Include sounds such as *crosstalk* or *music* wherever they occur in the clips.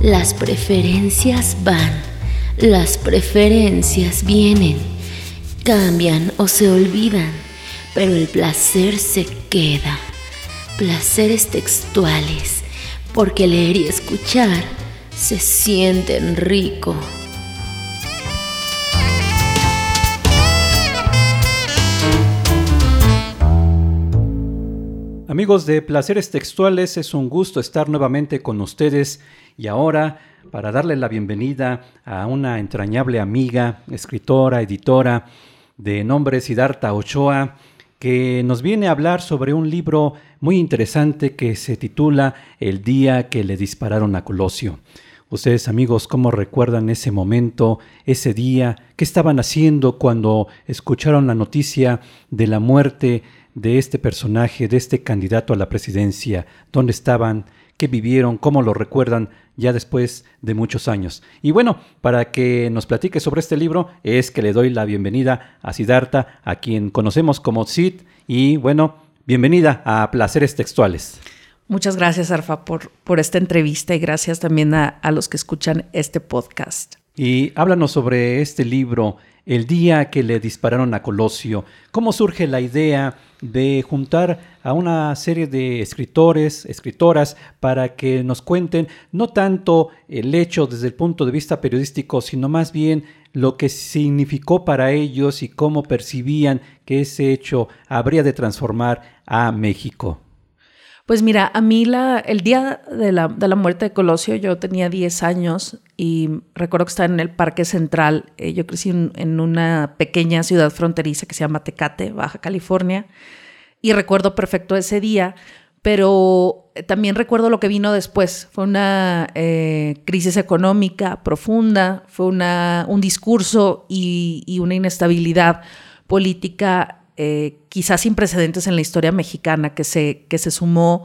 Las preferencias van, las preferencias vienen, cambian o se olvidan, pero el placer se queda. Placeres textuales, porque leer y escuchar se sienten rico. Amigos de Placeres Textuales, es un gusto estar nuevamente con ustedes y ahora para darle la bienvenida a una entrañable amiga, escritora, editora de nombre Siddhartha Ochoa, que nos viene a hablar sobre un libro muy interesante que se titula El día que le dispararon a Colosio. Ustedes amigos, ¿cómo recuerdan ese momento, ese día? ¿Qué estaban haciendo cuando escucharon la noticia de la muerte de este personaje, de este candidato a la presidencia, dónde estaban, qué vivieron, cómo lo recuerdan ya después de muchos años. Y bueno, para que nos platique sobre este libro es que le doy la bienvenida a Siddhartha, a quien conocemos como Sid, y bueno, bienvenida a Placeres Textuales. Muchas gracias, Arfa, por, por esta entrevista y gracias también a, a los que escuchan este podcast. Y háblanos sobre este libro, El día que le dispararon a Colosio. ¿Cómo surge la idea de juntar a una serie de escritores, escritoras, para que nos cuenten no tanto el hecho desde el punto de vista periodístico, sino más bien lo que significó para ellos y cómo percibían que ese hecho habría de transformar a México? Pues mira, a mí la, el día de la, muerte de Colosio yo tenía 10 años y recuerdo que estaba en el Parque Central. Eh, yo crecí en, una pequeña ciudad fronteriza que se llama Tecate, Baja California, y recuerdo perfecto ese día, pero también recuerdo lo que vino después. Fue una eh, crisis económica profunda, fue una, un discurso y, y una inestabilidad política eh, quizás sin precedentes en la historia mexicana, que se, que se sumó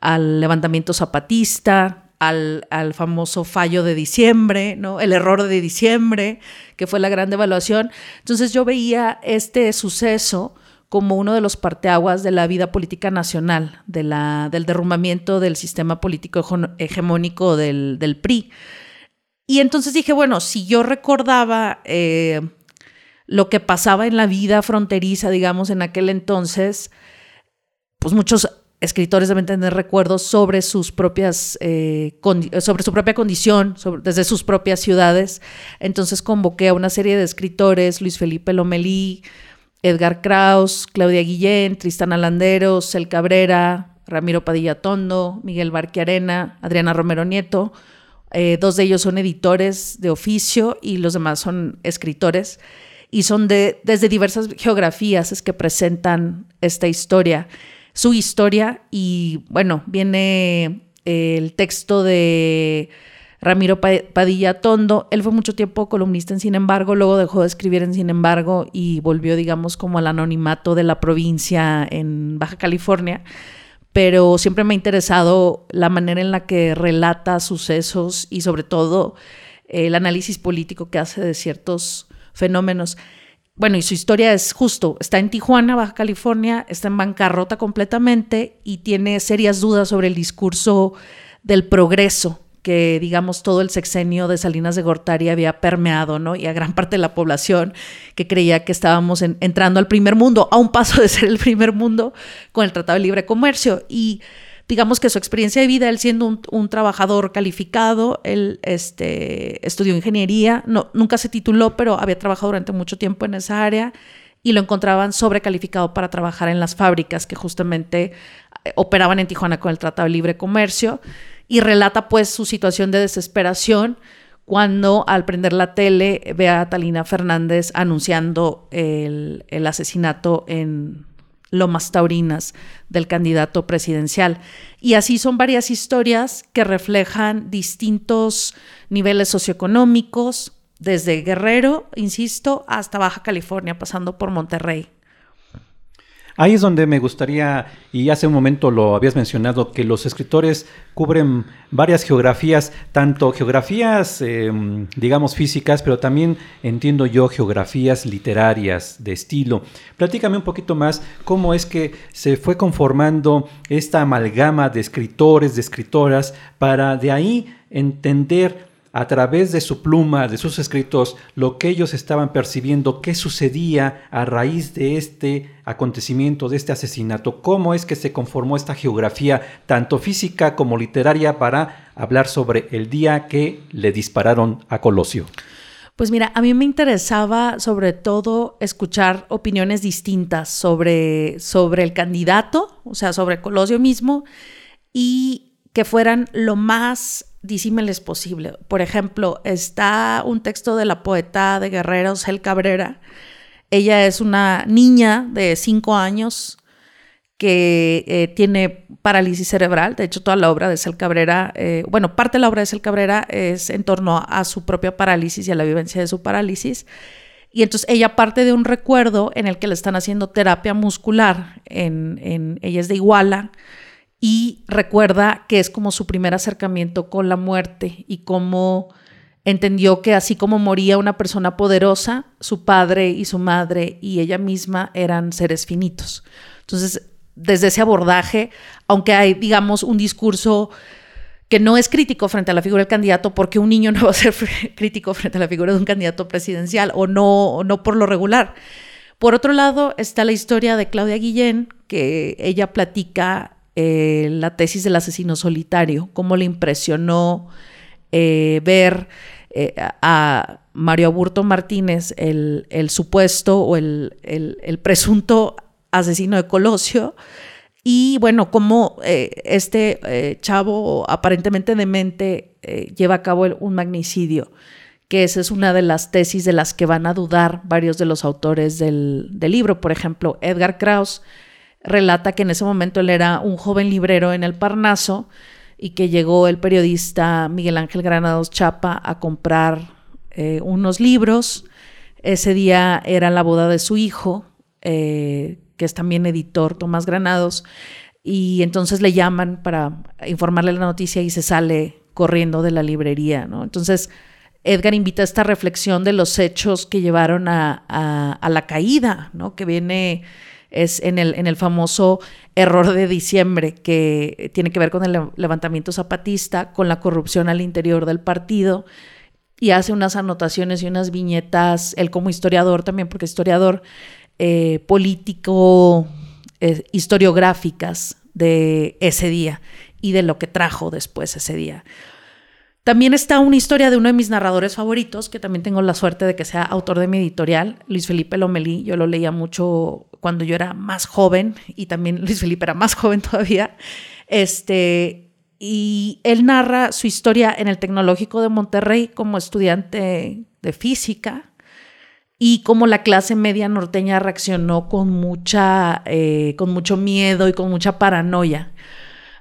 al levantamiento zapatista, al, al, famoso fallo de diciembre, ¿no? El error de diciembre, que fue la gran devaluación. Entonces yo veía este suceso como uno de los parteaguas de la vida política nacional, de la, del derrumbamiento del sistema político hegemónico del, PRI. Y entonces dije, bueno, si yo recordaba eh, lo que pasaba en la vida fronteriza, digamos, en aquel entonces, pues muchos escritores deben tener recuerdos sobre sus propias, eh, sobre su propia condición, desde sus propias ciudades. Entonces convoqué a una serie de escritores, Luis Felipe Lomelí, Edgar Kraus, Claudia Guillén, Tristana Landeros, El Cabrera, Ramiro Padilla Tondo, Miguel Barquiarena, Adriana Romero Nieto. Eh, dos de ellos son editores de oficio y los demás son escritores y son de, desde diversas geografías es que presentan esta historia, su historia y bueno, viene el texto de Ramiro Padilla Tondo. Él fue mucho tiempo columnista en Sin embargo, luego dejó de escribir en Sin embargo y volvió, digamos, como al anonimato de la provincia en Baja California. Pero siempre me ha interesado la manera en la que relata sucesos y sobre todo el análisis político que hace de ciertos fenómenos. Bueno, y su historia es justo, está en Tijuana, Baja California, está en bancarrota completamente y tiene serias dudas sobre el discurso del progreso que, digamos, todo el sexenio de Salinas de Gortari había permeado, ¿no? Y a gran parte de la población que creía que estábamos entrando al primer mundo, a un paso de ser el primer mundo con el Tratado de Libre Comercio. Y digamos que su experiencia de vida, él siendo un, trabajador calificado, él este, estudió ingeniería, no, nunca se tituló, pero había trabajado durante mucho tiempo en esa área y lo encontraban sobrecalificado para trabajar en las fábricas que justamente eh, operaban en Tijuana con el Tratado de Libre Comercio. Y relata pues su situación de desesperación cuando al prender la tele ve a Talina Fernández anunciando el, el asesinato en Lomas Taurinas del candidato presidencial. Y así son varias historias que reflejan distintos niveles socioeconómicos, desde Guerrero, insisto, hasta Baja California, pasando por Monterrey. Ahí es donde me gustaría, y hace un momento lo habías mencionado, que los escritores cubren varias geografías, tanto geografías, em, digamos, físicas, pero también entiendo yo geografías literarias de estilo. Platícame un poquito más cómo es que se fue conformando esta amalgama de escritores, de escritoras, para de ahí entender a través de su pluma, de sus escritos, lo que ellos estaban percibiendo, qué sucedía a raíz de este acontecimiento, de este asesinato, cómo es que se conformó esta geografía, tanto física como literaria, para hablar sobre el día que le dispararon a Colosio. Pues mira, a mí me interesaba sobre todo escuchar opiniones distintas sobre, sobre el candidato, o sea, sobre Colosio mismo, y que fueran lo más disímiles posible. Por ejemplo, está un texto de la poeta de Guerrero, Cel Cabrera. Ella es una niña de cinco años que eh, tiene parálisis cerebral. De hecho, toda la obra de Cel Cabrera, eh, bueno, parte de la obra de Cel Cabrera es en torno a su propia parálisis y a la vivencia de su parálisis. Y entonces ella parte de un recuerdo en el que le están haciendo terapia muscular. En, ella es de Iguala y recuerda que es como su primer acercamiento con la muerte y cómo entendió que así como moría una persona poderosa, su padre y su madre y ella misma eran seres finitos. Entonces, desde ese abordaje, aunque hay, digamos, un discurso que no es crítico frente a la figura del candidato, porque un niño *laughs* no va a ser *laughs* crítico frente a la figura de un candidato presidencial, o no, o no por lo regular. Por otro lado, está la historia de Claudia Guillén, que ella platica eh, la tesis del asesino solitario, cómo le impresionó eh, ver eh, a Mario Aburto Martínez, el, supuesto o el, presunto asesino de Colosio, y bueno, cómo este chavo aparentemente demente lleva a cabo un magnicidio, que esa es una de las tesis de las que van a dudar varios de los autores del, del libro. Por ejemplo, Edgar Krauss relata que en ese momento él era un joven librero en el Parnaso y que llegó el periodista Miguel Ángel Granados Chapa a comprar eh, unos libros. Ese día era la boda de su hijo, eh, que es también editor, Tomás Granados, y entonces le llaman para informarle la noticia y se sale corriendo de la librería, ¿no? Entonces, Edgar invita a esta reflexión de los hechos que llevaron a, a la caída, ¿no? Que viene es en el, en el famoso error de diciembre que tiene que ver con el levantamiento zapatista, con la corrupción al interior del partido y hace unas anotaciones y unas viñetas, él como historiador también, porque historiador eh, político, eh, historiográficas de ese día y de lo que trajo después ese día. También está una historia de uno de mis narradores favoritos, que también tengo la suerte de que sea autor de mi editorial, Luis Felipe Lomelí. Yo lo leía mucho cuando yo era más joven y también Luis Felipe era más *laughs* joven todavía. Este, y él narra su historia en el Tecnológico de Monterrey como estudiante de física y cómo la clase media norteña reaccionó con, mucha, eh, con mucho miedo y con mucha paranoia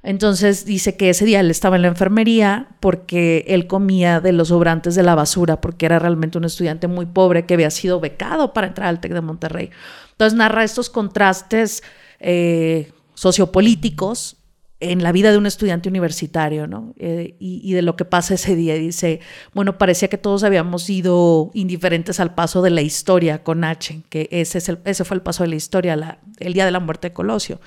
entonces dice que ese día él estaba en la enfermería porque él comía de los sobrantes de la basura, porque era realmente un estudiante muy pobre que había sido becado para entrar al TEC de Monterrey. Entonces narra estos contrastes eh, sociopolíticos en la vida de un estudiante universitario, ¿no? Eh, y, de lo que pasa ese día. Dice, bueno, parecía que todos habíamos sido indiferentes al paso de la historia con H, que ese fue el paso de la historia, el día de la muerte de Colosio.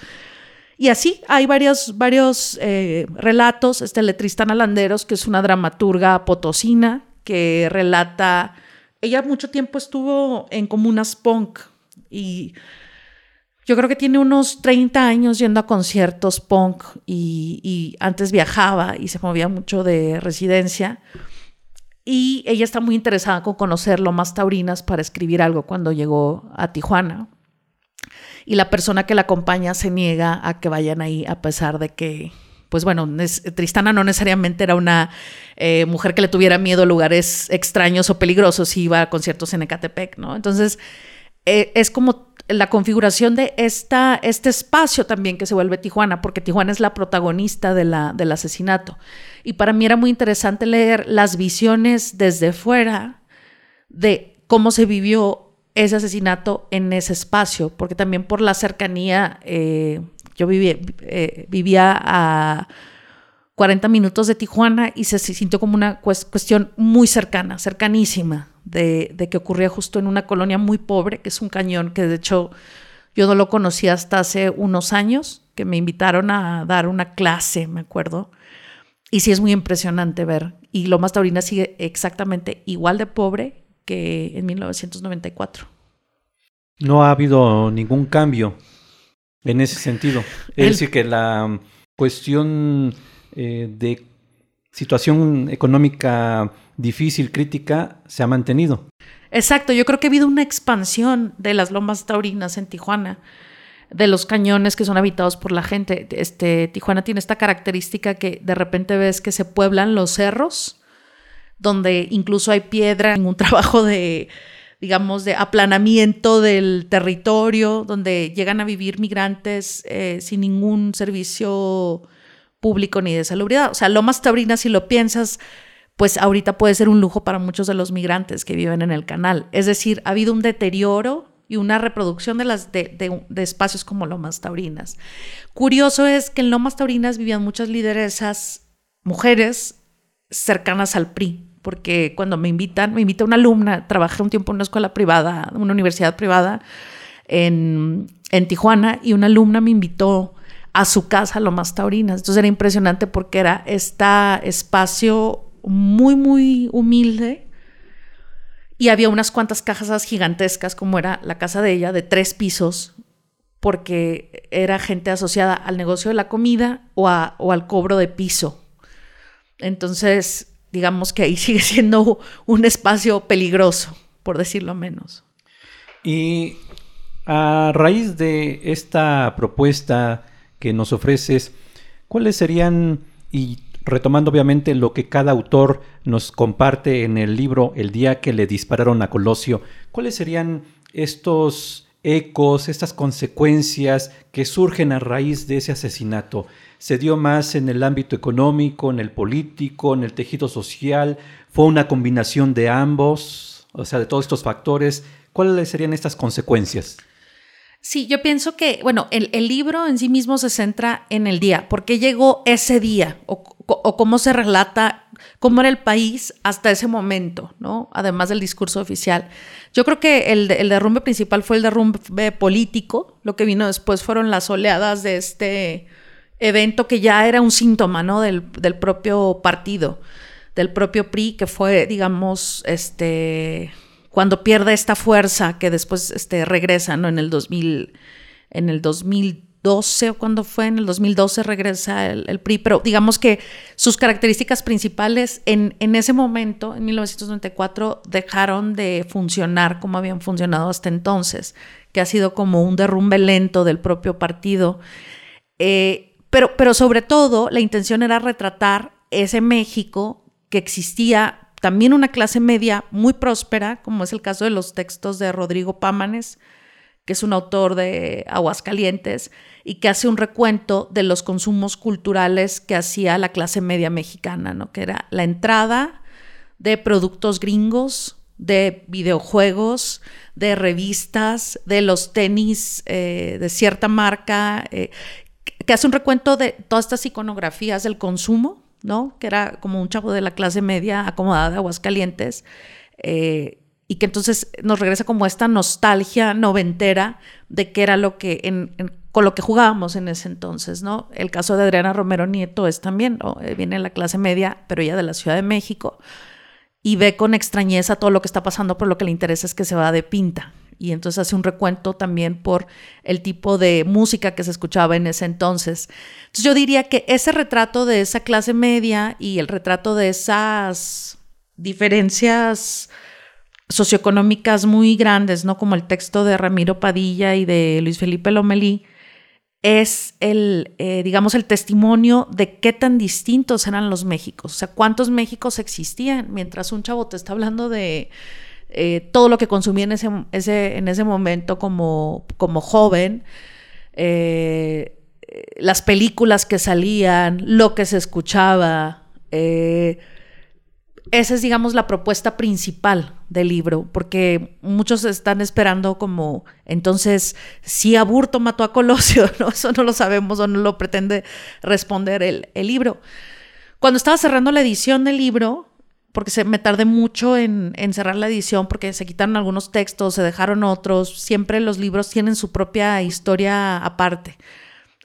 Y así hay varios, varios eh, relatos. Este Letristana Landeros, que es una dramaturga potosina que relata. Ella mucho tiempo estuvo en comunas punk y yo creo que tiene unos 30 años yendo a conciertos punk y, y antes viajaba y se movía mucho de residencia. Y ella está muy interesada con conocer lo más taurinas para escribir algo cuando llegó a Tijuana y la persona que la acompaña se niega a que vayan ahí a pesar de que, pues bueno, Tristana no necesariamente era una eh, mujer que le tuviera miedo a lugares extraños o peligrosos iba a conciertos en Ecatepec, ¿no? Entonces, eh, es como la configuración de esta, este espacio también que se vuelve Tijuana, porque Tijuana es la protagonista de la, del asesinato. Y para mí era muy interesante leer las visiones desde fuera de cómo se vivió ese asesinato en ese espacio, porque también por la cercanía, eh, yo vivía, eh, vivía a 40 minutos de Tijuana y se, sintió como una cuestión muy cercana, cercanísima, de, que ocurría justo en una colonia muy pobre, que es un cañón, que de hecho yo no lo conocí hasta hace unos años, que me invitaron a dar una clase, me acuerdo. Y sí es muy impresionante ver. Y Lomas Taurina sigue exactamente igual de pobre que en 1994. No ha habido ningún cambio en ese sentido. Es decir, que la cuestión eh, de situación económica difícil, crítica, se ha mantenido. Exacto, yo creo que ha habido una expansión de las lomas taurinas en Tijuana, de los cañones que son habitados por la gente. Este, Tijuana tiene esta característica que de repente ves que se pueblan los cerros, donde incluso hay piedra en un *laughs* trabajo de, digamos, de aplanamiento del territorio, donde llegan a vivir migrantes eh, sin ningún servicio público ni de salubridad. O sea, Lomas Taurinas, si lo piensas, pues ahorita puede ser un lujo para muchos de los migrantes que viven en el canal. Es decir, ha habido un deterioro y una reproducción de, las, de, espacios como Lomas Taurinas. Curioso es que en Lomas Taurinas vivían muchas lideresas, mujeres cercanas al PRI, porque cuando me invitan, me invita una alumna, trabajé un tiempo en una escuela privada, una universidad privada en, en Tijuana, y una alumna me invitó a su casa, Lomas Taurinas. Entonces era impresionante porque era este espacio muy, muy humilde. Y había unas cuantas cajas gigantescas, como era la casa de ella, de tres pisos, porque era gente asociada al negocio de la comida o, o al cobro de piso. Entonces, digamos que ahí *laughs* sigue siendo un espacio peligroso, por decirlo menos. Y a raíz de esta propuesta que nos ofreces, ¿cuáles serían, y retomando obviamente lo que cada autor nos comparte en el libro El día que le dispararon a Colosio, cuáles serían estos ecos, estas consecuencias que surgen a raíz de ese asesinato? ¿Se dio más en el ámbito económico, en el político, en el tejido social? ¿Fue una combinación de ambos? O sea, de todos estos factores. ¿Cuáles serían estas consecuencias? Sí, yo pienso que, bueno, el, libro en sí mismo se centra en el día, por qué llegó ese día o, cómo se relata, cómo era el país hasta ese momento, ¿no? Además del discurso oficial. Yo creo que el, derrumbe principal fue el derrumbe político, lo que vino después fueron las oleadas de este evento que ya era un síntoma, ¿no? Del, del propio partido, del propio PRI, que fue, digamos, este cuando pierde esta fuerza que después este, regresa, ¿no? En el 2000, en el 2012 o cuando fue, en el 2012 regresa el, PRI, pero digamos que sus características principales en, ese momento, en 1994, dejaron de funcionar como habían funcionado hasta entonces, que ha sido como un derrumbe lento del propio partido. Eh, pero sobre todo, la intención era retratar ese México que existía también una clase media muy próspera, como es el caso de los textos de Rodrigo Pámanes, que es un autor de Aguascalientes y que hace un recuento de los consumos culturales que hacía la clase media mexicana, ¿no? que era la entrada de productos gringos, de videojuegos, de revistas, de los tenis eh, de cierta marca, eh, que hace un recuento de todas estas iconografías del consumo ¿no? Que era como un chavo de la clase media acomodada de Aguascalientes. Eh, y que entonces nos regresa como esta nostalgia noventera de que era lo que con lo que jugábamos en ese entonces, ¿no? El caso de Adriana Romero Nieto es también, eh, viene de la clase media, pero ella de la Ciudad de México, y ve con extrañeza todo lo que está pasando, pero lo que le interesa es que se va de pinta, y entonces hace un recuento también por el tipo de música que se escuchaba en ese entonces. Entonces yo diría que ese retrato de esa clase media y el retrato de esas diferencias socioeconómicas muy grandes, ¿no? Como el texto de Ramiro Padilla y de Luis Felipe Lomelí, es el, eh, digamos, el testimonio de qué tan distintos eran los Méxicos, o sea, cuántos Méxicos existían, mientras un chavo te está hablando de eh, todo lo que consumí en ese, en ese momento como, como joven, eh, las películas que salían, lo que se escuchaba, eh, esa es, digamos, la propuesta principal del libro, porque muchos están esperando como, entonces, si Aburto mató a Colosio, *laughs* ¿no? Eso no lo sabemos o no lo pretende responder el, libro. Cuando estaba cerrando la edición del libro, porque se, me tardé mucho en, en, cerrar la edición, porque se quitaron algunos textos, se dejaron otros, siempre los libros tienen su propia historia aparte.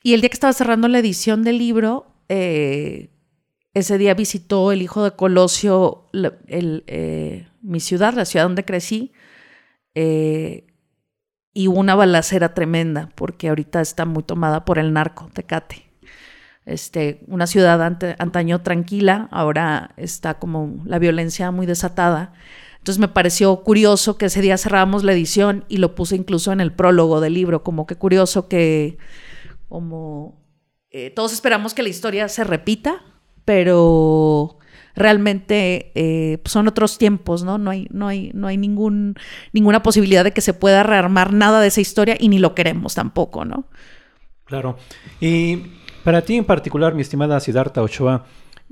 Y el día que estaba cerrando la edición del libro, eh, ese día visitó el hijo de Colosio eh, mi ciudad, la ciudad donde crecí, eh, y hubo una balacera tremenda, porque ahorita está muy tomada por el narco, Tecate. Este, una ciudad antaño tranquila, ahora está como la violencia muy desatada. Entonces me pareció curioso que ese día cerrábamos la edición y lo puse incluso en el prólogo del libro, como que curioso que como eh, todos esperamos que la historia se repita, pero realmente eh, pues, son otros tiempos, ¿no? No hay, no hay, no hay ningún, ninguna posibilidad de que se pueda rearmar nada de esa historia y ni lo queremos tampoco, ¿no? Claro. Y para ti en particular, mi estimada Siddhartha Ochoa,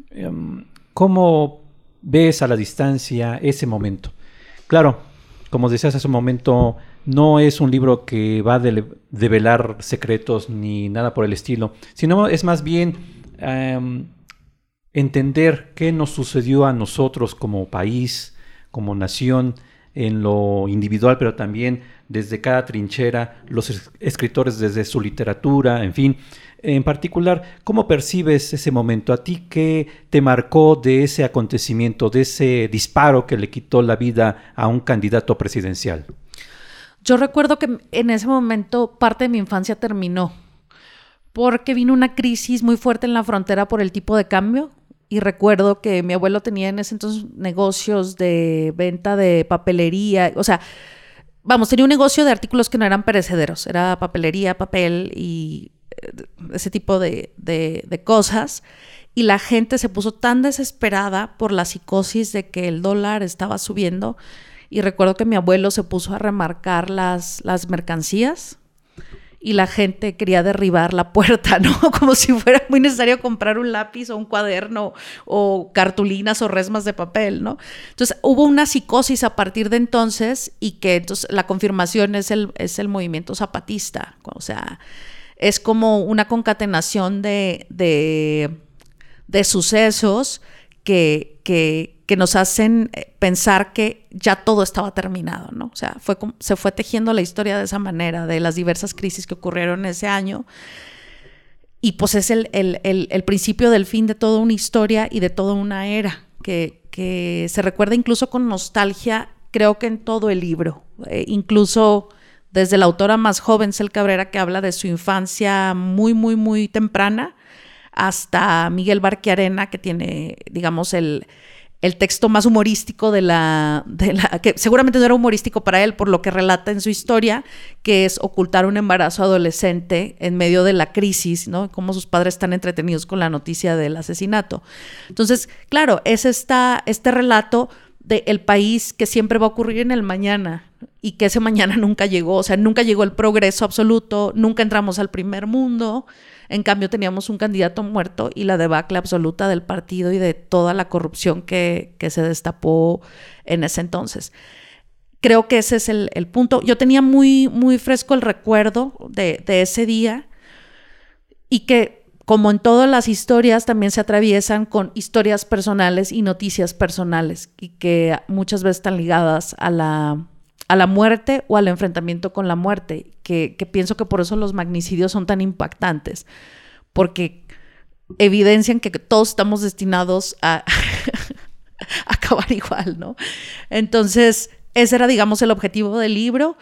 em, ¿cómo ves a la distancia ese momento? Claro, como decías hace un momento, no es un libro que va a develar secretos ni nada por el estilo, sino es más bien em, entender qué nos sucedió a nosotros como país, como nación, en lo individual, pero también desde cada trinchera, los escritores desde su literatura, en fin. En particular, ¿cómo percibes ese momento? ¿A ti qué te marcó de ese acontecimiento, de ese disparo que le quitó la vida a un candidato presidencial? Yo recuerdo que en ese momento parte de mi infancia terminó, porque vino una crisis muy fuerte en la frontera por el tipo de cambio, y recuerdo que mi abuelo tenía en ese entonces negocios de venta de papelería, o sea, vamos, tenía un negocio de artículos que no eran perecederos, era papelería, papel y ese tipo de, de, cosas. Y la gente se puso tan desesperada por la psicosis de que el dólar estaba subiendo. Y recuerdo que mi abuelo se puso a remarcar las, las mercancías y la gente quería derribar la puerta, *laughs* ¿no? Como si fuera muy necesario comprar un lápiz o un cuaderno o cartulinas o resmas de papel, ¿no? Entonces hubo una psicosis a partir de entonces y que entonces la confirmación es el, es el movimiento zapatista, o sea, es como una concatenación de, de, sucesos que, que, que nos hacen eh, pensar que ya todo estaba terminado, ¿no? O sea, fue, se fue tejiendo la historia de esa manera, de las diversas crisis que ocurrieron ese año. Y pues es el, el, principio del fin de toda una historia y de toda una era, que, que se recuerda incluso con nostalgia, creo que en todo el libro, eh, incluso desde la autora más joven, Cel Cabrera, que habla de su infancia muy, muy, muy temprana, hasta Miguel Barquiarena, que tiene, digamos, el, el texto más humorístico de la, que seguramente no era humorístico para él por lo que relata en su historia, que es ocultar un embarazo adolescente en medio de la crisis, ¿no? Cómo sus padres están entretenidos con la noticia del asesinato. Entonces, claro, es esta, este relato del el país que siempre va a ocurrir en el mañana y que ese mañana *laughs* nunca llegó, o sea, nunca llegó el progreso absoluto, nunca entramos al primer mundo, en cambio, teníamos un candidato muerto y la debacle absoluta del partido y de toda la corrupción que, se destapó en ese entonces. Creo que ese es el, punto. Yo tenía muy, muy fresco el recuerdo de, ese día y que como en todas las historias, también se atraviesan con historias personales y noticias personales y que muchas veces están ligadas a la, a la muerte o al enfrentamiento con la muerte, que, pienso que por eso los magnicidios son tan impactantes, porque evidencian que todos estamos destinados a, *laughs* acabar igual, ¿no? Entonces, ese era, digamos, el objetivo del libro.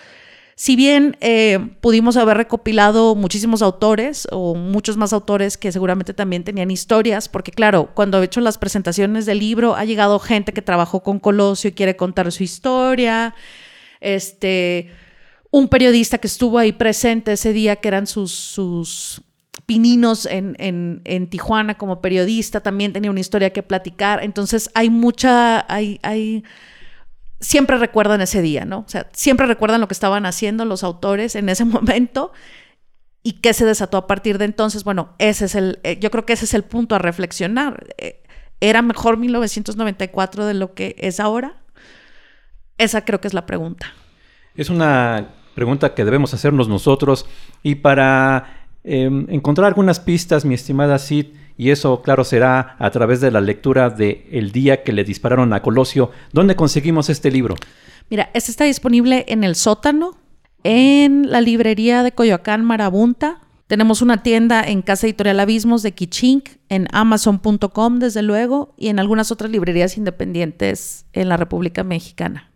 Si bien eh, pudimos haber recopilado muchísimos autores o muchos más autores que seguramente también tenían historias, porque claro, cuando he hecho las presentaciones del libro ha llegado gente que trabajó con Colosio y quiere contar su historia, este, un periodista que estuvo ahí presente ese día, que eran sus, sus pininos en, en, Tijuana como periodista, también tenía una historia que platicar. Entonces hay mucha, hay, hay, siempre recuerdan ese día, ¿no? O sea, siempre recuerdan lo que estaban haciendo los autores en ese *laughs* momento y qué se desató a partir de entonces. Bueno, ese es el, eh, yo creo que ese es el punto a reflexionar. Eh, ¿Era mejor 1994 de lo que es ahora? Esa creo que es la pregunta. Es una pregunta que debemos hacernos nosotros y para em, encontrar algunas pistas, mi estimada Sid, y eso, claro, será a través de la lectura de El día que le dispararon a Colosio. ¿Dónde conseguimos este libro? Mira, este está disponible en el sótano, en la librería de Coyoacán Marabunta. Tenemos una tienda en Casa Editorial Abismos de Kichink, en amazon.com desde luego, y en algunas otras librerías independientes en la República Mexicana.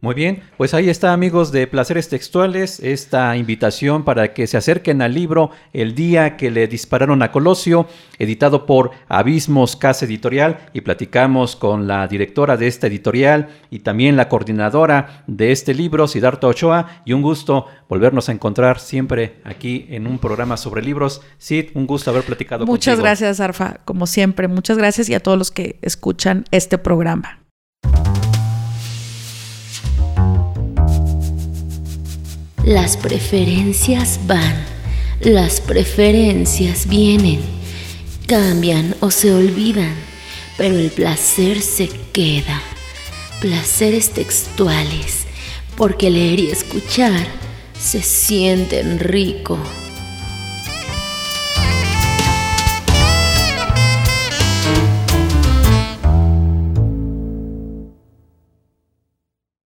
Muy bien, pues ahí está amigos de Placeres Textuales, esta invitación para que se acerquen al libro El día que le dispararon a Colosio, editado por Abismos Casa Editorial, y platicamos con la directora de esta editorial y también la coordinadora de este libro, Siddhartha Ochoa, y un gusto volvernos a encontrar siempre aquí en un programa sobre libros. Sid, un gusto haber platicado Muchas gracias, Arfa, como siempre, muchas gracias y a todos los que escuchan este programa. Las preferencias van, las preferencias vienen, cambian o se olvidan, pero el placer se queda. Placeres textuales, porque leer y escuchar se sienten rico.